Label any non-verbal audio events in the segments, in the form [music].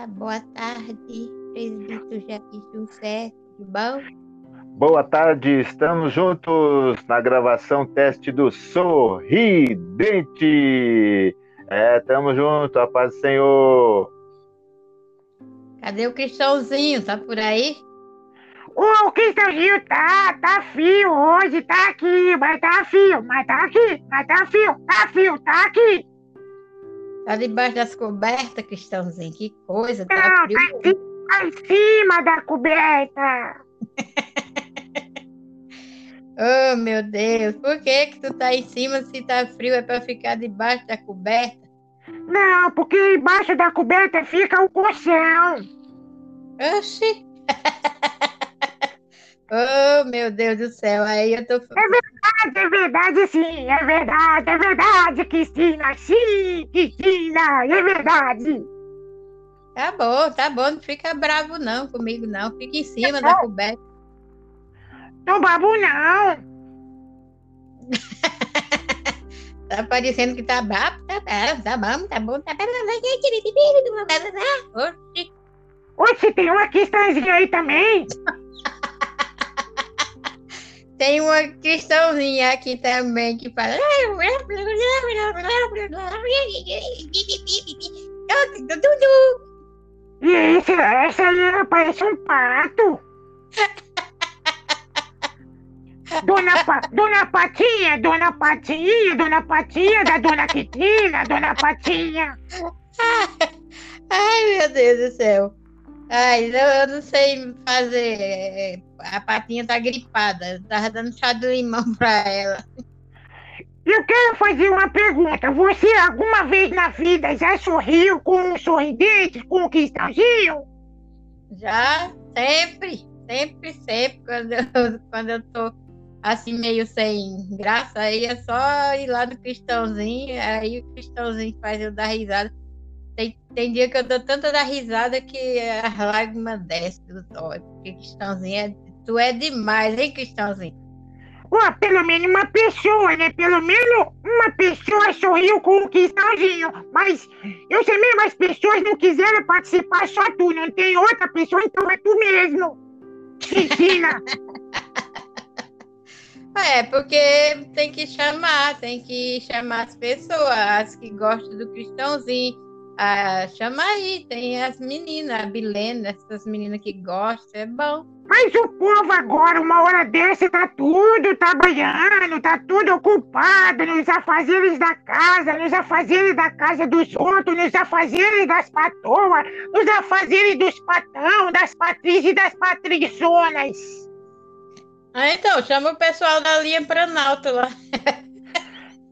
Olá, boa tarde, presbítero Jair José, tudo bom? Boa tarde, estamos juntos na gravação teste do Sorridente. É, estamos juntos, a paz do Senhor. Cadê o Cristãozinho? Tá por aí? O Cristãozinho tá, tá fio hoje, tá aqui, mas tá fio, mas tá aqui, mas tá fio, tá fio, tá aqui. Tá debaixo das cobertas, Cristãozinho, que coisa, tá Não, frio. tá em, tá em cima da coberta. [laughs] Oh, meu Deus, por que que tu tá em cima se tá frio? É pra ficar debaixo da coberta? Não, porque embaixo da coberta fica o colchão. Oxi! [laughs] oh, meu Deus do céu, aí eu tô... Ah, É verdade, sim, é verdade, é verdade, Cristina, sim, Cristina, é verdade. Tá bom, tá bom, não fica bravo não comigo não, fica em cima da coberta. Não babo não. Tá parecendo que tá bravo, tá bravo, tá bom, tá bom, tá Oxi, Oxe, tem uma questãozinha aí também. Tem uma cristãozinha aqui também que fala. E esse, essa aí parece um pato. Dona, pa, Dona Patinha, Dona Patinha, Dona Patinha, da Dona Quitina, Dona Patinha. Ai, meu Deus do céu. Ai, eu, não sei fazer. A patinha tá gripada. Eu tava dando chá de limão [laughs] pra ela. Eu quero fazer uma pergunta. Você alguma vez na vida já sorriu com um sorridente, com um cristãozinho? Já, sempre, sempre, sempre. Quando eu, quando eu tô assim, meio sem graça, aí é só ir lá no cristãozinho. Aí o cristãozinho faz eu dar risada. Tem, tem dia que eu dou tanta da risada que as lágrimas descem dos olhos. Porque cristãozinho é. Tu é demais, hein, cristãozinho? Ó, pelo menos uma pessoa, né? Pelo menos uma pessoa sorriu com um cristãozinho. Mas eu sei mesmo, as pessoas não quiseram participar, só tu. Não tem outra pessoa, então é tu mesmo. Cristina. [laughs] É, porque tem que chamar, tem que chamar as pessoas, as que gostam do cristãozinho. Ah, chama aí, tem as meninas, a Bilena, essas meninas que gostam, é bom. Mas o povo agora, uma hora dessa, tá tudo trabalhando, tá tudo ocupado nos afazeres da casa, nos afazeres da casa dos outros, nos afazeres das patoas, nos afazeres dos patão, das patrícias e das patriçonas. Ah, então, chama o pessoal da linha Planalto lá. [laughs]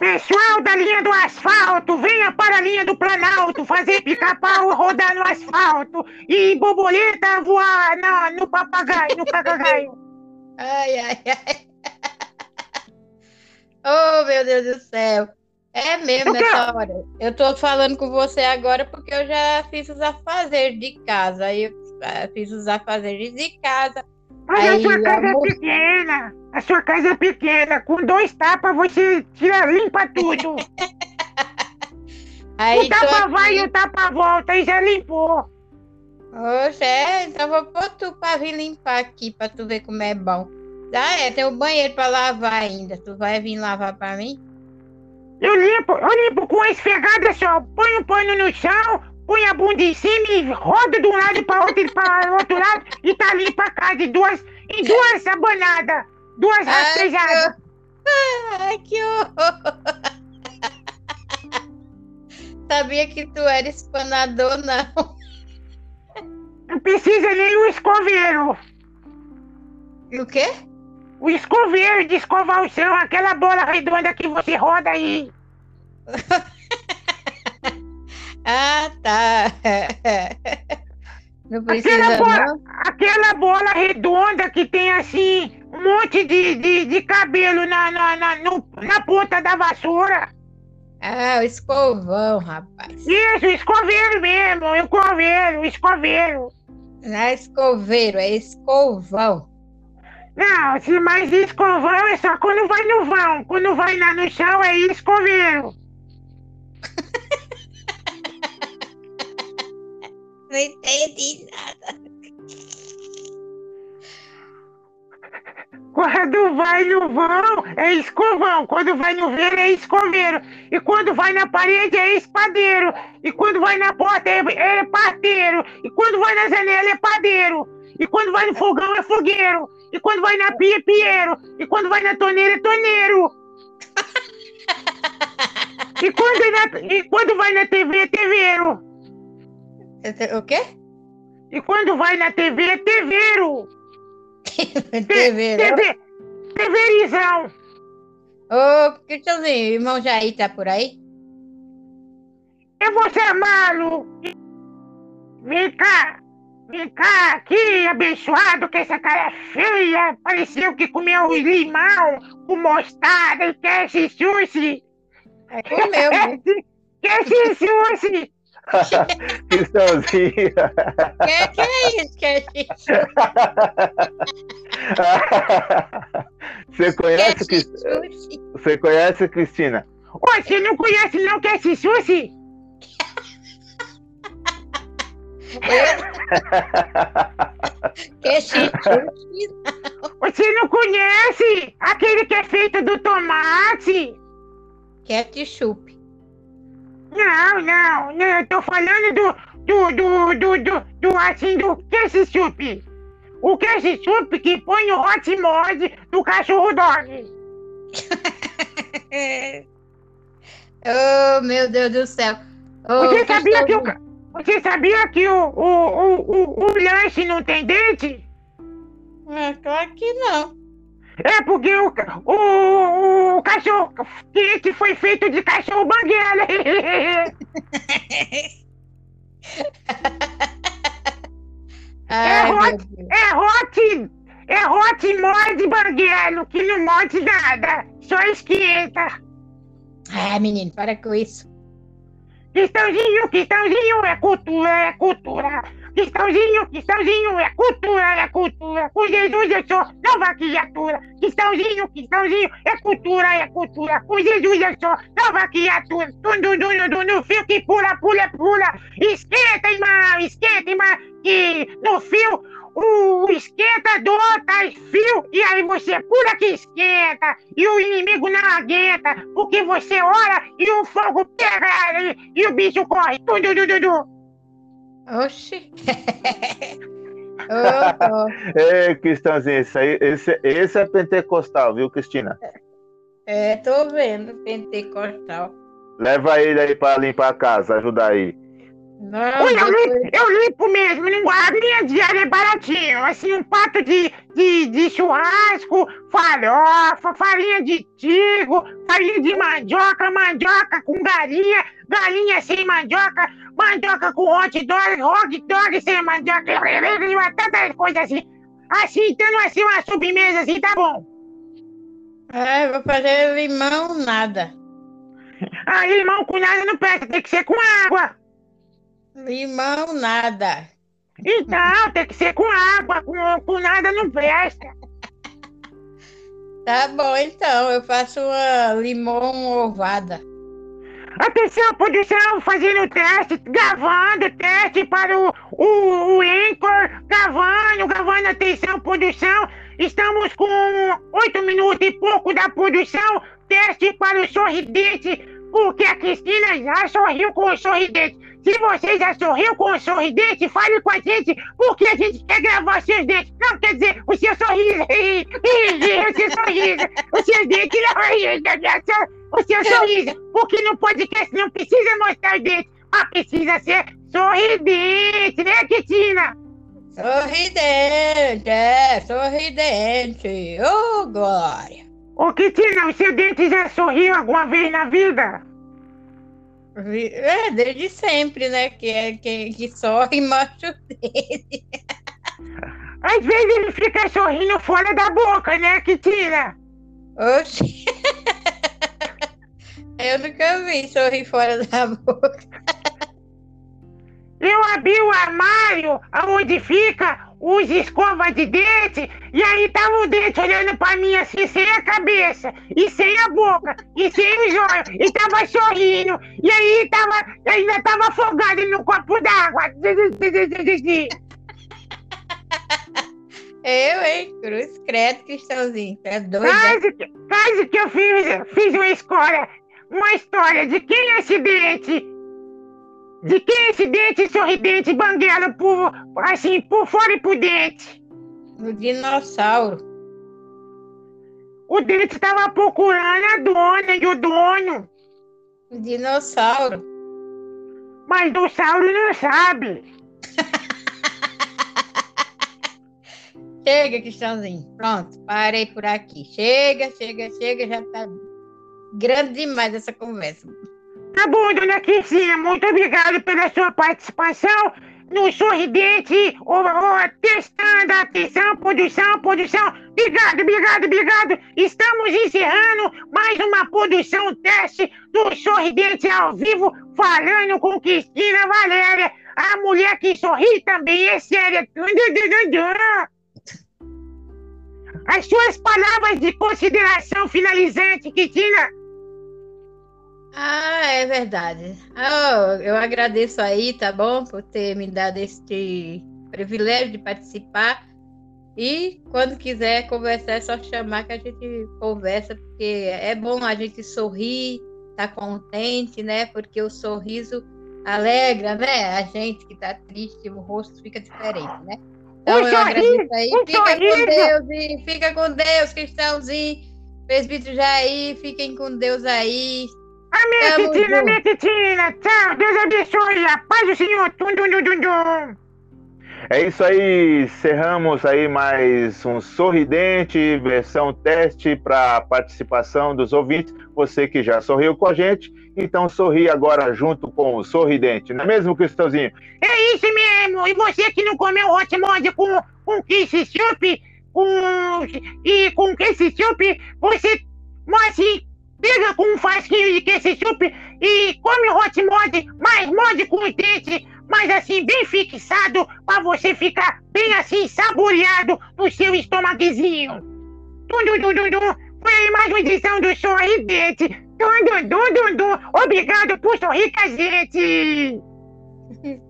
Pessoal da linha do asfalto, venha para a linha do Planalto fazer pica-pau rodar no asfalto e borboleta voar na, no papagaio, no papagaio. [laughs] Ai, ai, ai. [laughs] Oh, meu Deus do céu. É mesmo nessa hora. Eu tô falando com você agora porque eu já fiz os afazeres de casa. Aí eu ah, fiz os afazeres de casa. Mas a Aí, sua casa é pequena, a sua casa é pequena, com dois tapas você tira, limpa tudo. [laughs] Aí o tapa tô vai e o tapa volta e já limpou. Oxe, é, então vou pôr tu pra vir limpar aqui pra tu ver como é bom. Ah, é, tem o banheiro pra lavar ainda. Tu vai vir lavar pra mim? Eu limpo, eu limpo com uma esfregada só. Põe o pano no chão, põe a bunda em cima e roda de um lado para outro e para outro lado e tá limpa a casa em duas, em duas sabanadas, duas rastejadas. Ai, que horror! Sabia que tu era espanador, não. Não precisa nem o escoveiro. O quê? O escoveiro de escovar o chão, aquela bola redonda que você roda aí. [laughs] Ah, tá. [laughs] Não precisa, Aquela bola, não? aquela bola redonda que tem assim um monte de, de, de cabelo na, na, na, no- na ponta da vassoura. Ah, o escovão, rapaz. Isso, escoveiro mesmo, escoveiro, escoveiro. Não é escoveiro, é escovão. Não, se mais escovão é só quando vai no vão. Quando vai lá no chão é escoveiro. Não entendi nada. Quando vai no vão, é escovão. Quando vai no ver, é escoveiro. E quando vai na parede, é espadeiro. E quando vai na porta, é, é parteiro. E quando vai na janela, é padeiro. E quando vai no fogão, é fogueiro. E quando vai na pia, é pieiro. E quando vai na torneira, é torneiro. [laughs] E quando, é na- e quando vai na TV, é TVero. O quê? E quando vai na TV, é TVero. [laughs] TV, né? TV, TVrizão. Ô, Cristãozinho, irmão Jair tá por aí? Eu vou chamá-lo. Vem cá. Vem cá aqui, abençoado, que essa cara feia. Pareceu que comeu limão com mostarda e quer esse sushi. É, comeu, viu? Quer esse sushi. Cristãozinho. que, que é isso? Que é isso? Você Que conhece, é Cris- sushi? você conhece, Cristina? Ô, você não conhece não quer esse sushi? Que é sushi? Você não conhece aquele que é feito do tomate? Ketchup. Não, não, não, eu tô falando do, do, do, do, do, do assim, do ketchup. O ketchup que põe no hot mod do cachorro dog. [laughs] Oh, meu Deus do céu. Ô, Você sabia que o, você sabia que o, o, o, o, o lanche não tem dente? Ah, claro que não. É porque o, o, o cachorro quente foi feito de cachorro banguela. [laughs] Ai, hot. meu Deus. É hot, é hot mod banguelo, que não morde nada, só esquenta. Ai, menino, para com isso. Cristãozinho, cristãozinho é cultura, é cultura. Cristãozinho, cristãozinho é cultura, é cultura. Com Jesus eu sou nova criatura. Cristãozinho, cristãozinho é cultura, é cultura. Com Jesus eu sou nova criatura. Dum, dum, dum, no fio que pula, pula, pula. Esquenta, irmão, esquenta, irmão. Que no fio o esquentador tá em fio e aí você pula que esquenta e o inimigo não aguenta porque você ora e o fogo pega e, e o bicho corre. Tudo, tudo, tudo. Oxi. Ô, [laughs] ô. Ei, Cristãozinho, esse, aí, esse, esse é pentecostal, viu, Cristina? É, tô vendo, pentecostal. Leva ele aí pra limpar a casa, ajudar aí. Não, eu limpo, eu limpo mesmo, a minha diária é baratinho. Assim, um pato de, de, de churrasco, farofa, farinha de trigo, farinha de mandioca, mandioca com galinha, galinha sem mandioca, mandioca com hot dog, hot dog sem mandioca, [laughs] tantas coisas assim. Assim, então, assim, uma sobremesa assim, tá bom. Eu vou fazer limão nada. Ah, limão com nada não presta, tem que ser com água. Limão nada. Então, tem que ser com água, com, com nada não presta. Tá bom, então. Eu faço uma limão ovada. Atenção, produção, fazendo teste, gravando teste para o, o, o Anchor, gravando, gravando, atenção, produção. Estamos com oito minutos e pouco da produção, teste para o sorridente, porque a Cristina já sorriu com o sorridente. Se você já sorriu com o sorridente, fale com a gente, porque a gente quer gravar seus dentes. Não, quer dizer, o seu sorriso. [laughs] o seu sorriso. O seu dente não. O seu sorriso. Porque no podcast não precisa mostrar os dentes, mas precisa ser sorridente, né, Cristina? Sorridente, é, sorridente. Ô, Glória. Ô, Cristina, o seu dente já sorriu alguma vez na vida? Vi- É, desde sempre, né? Que, é, que, que sorri e mostra o. Às vezes ele fica sorrindo fora da boca, né, Cristina? Oxi. [laughs] Eu nunca vi sorrir fora da boca. Eu abri o armário onde fica os escovas de dente, e aí tava o dente olhando pra mim assim, sem a cabeça, e sem a boca, e sem os olhos, e tava sorrindo, e aí tava, ainda tava afogado no copo d'água. [laughs] Eu, hein? Cruz credo, Cristãozinho. É doido. Quase que, que eu fiz, fiz uma história, uma história de quem é esse dente? De quem é esse dente sorridente, banguela por, assim, por fora e por dente? O dinossauro. O dente tava procurando a dona e o dono, O dinossauro. mas o Sauro não sabe. [laughs] Chega, Cristãozinho. Pronto, parei por aqui. Chega, chega, chega. Já tá grande demais essa conversa. Tá bom, dona Cristina, muito obrigado pela sua participação no Sorridente, ô, ô, testando, atenção, produção, produção, obrigado, obrigado, obrigado, estamos encerrando mais uma produção teste do Sorridente ao vivo, falando com Cristina Valéria, a mulher que sorri também é séria. As suas palavras de consideração finalizante, Cristina. Ah, é verdade. Ah, eu agradeço aí, tá bom? Por ter me dado este privilégio de participar. E quando quiser conversar, é só chamar que a gente conversa, porque é bom a gente sorrir, tá contente, né? Porque o sorriso alegra, né? A gente que tá triste, o rosto fica diferente, né? Então Um eu sorriso, agradeço aí. um Fica com sorriso. Deus e fica com Deus, cristãozinho. Presbítero Jair, fiquem com Deus aí. Amém, Tamo Titina, junto. amém, Titina. Tchau, Deus abençoe. A paz do Senhor. Tum, dum, dum, dum, dum. É isso aí, encerramos aí mais um sorridente, versão teste para participação dos ouvintes. Você que já sorriu com a gente, então sorri agora junto com o sorridente, não é mesmo, Cristãozinho? É isso mesmo. E você que não comeu hot mod com, com kiss soup, com, e com kiss soup, você, assim, pega com um frasquinho de soup e come hot mod, mas mod com os dentes, mas assim, bem fixado, pra você ficar bem assim, saboreado no seu estômagozinho. Dum, dum, dum, dum, dum. Foi aí mais uma edição do Sorridente. Dum, dum, dum, dum, dum. Obrigado por sorrir com a gente. [laughs]